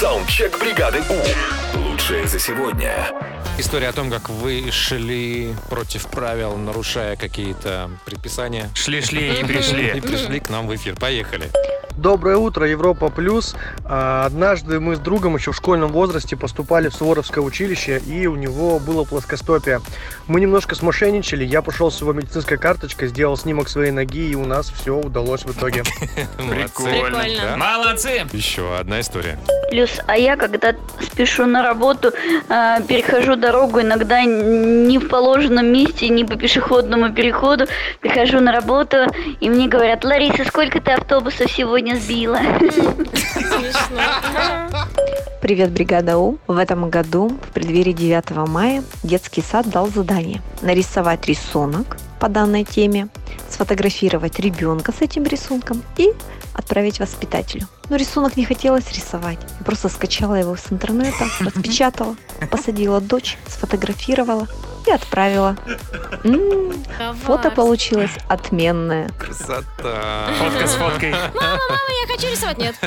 Саундчек бригады У. Лучшее за сегодня. История о том, как вы шли против правил, нарушая какие-то предписания. Шли-шли и И пришли. пришли к нам в эфир. Поехали. Доброе утро, Европа Плюс. А, Однажды мы с другом еще в школьном возрасте поступали в Суворовское училище, и у него было плоскостопие. Мы немножко смошенничали, я пошел с его медицинской карточкой, сделал снимок своей ноги, и у нас все удалось в итоге. Прикольно. Прикольно. Молодцы. Еще одна история. Плюс, а я когда спешу на работу, э, перехожу дорогу иногда не в положенном месте, не по пешеходному переходу, прихожу на работу, и мне говорят, Лариса, сколько ты автобусов сегодня сбила? Привет, бригада У! В этом году, в преддверии 9 мая, детский сад дал задание нарисовать рисунок по данной теме, сфотографировать ребенка с этим рисунком и отправить воспитателю. Но рисунок не хотелось рисовать. Я просто скачала его с интернета, распечатала, посадила дочь, сфотографировала и отправила. М, Фото получилось отменное. Красота. Фотка с фоткой. Мама, мама, я хочу рисовать. Нет.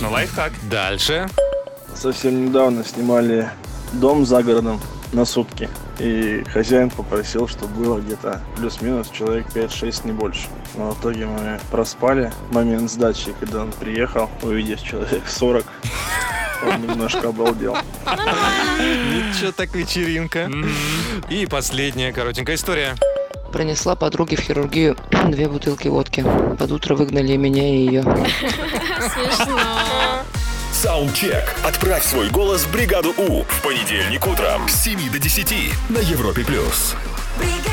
Ну, лайфхак. Дальше. Совсем недавно снимали дом за городом на сутки. И хозяин попросил, чтобы было где-то плюс-минус человек 5-6, не больше. Но в итоге мы проспали момент сдачи, когда он приехал, увидев человек 40. Он немножко обалдел. Ничего так вечеринка. И последняя коротенькая история. Принесла подруге в хирургию две бутылки водки. Под утро выгнали меня и ее. Смешно. Саундчек. Отправь свой голос в бригаду У. В понедельник утром с 7 до 10 на Европе+. плюс. бригада.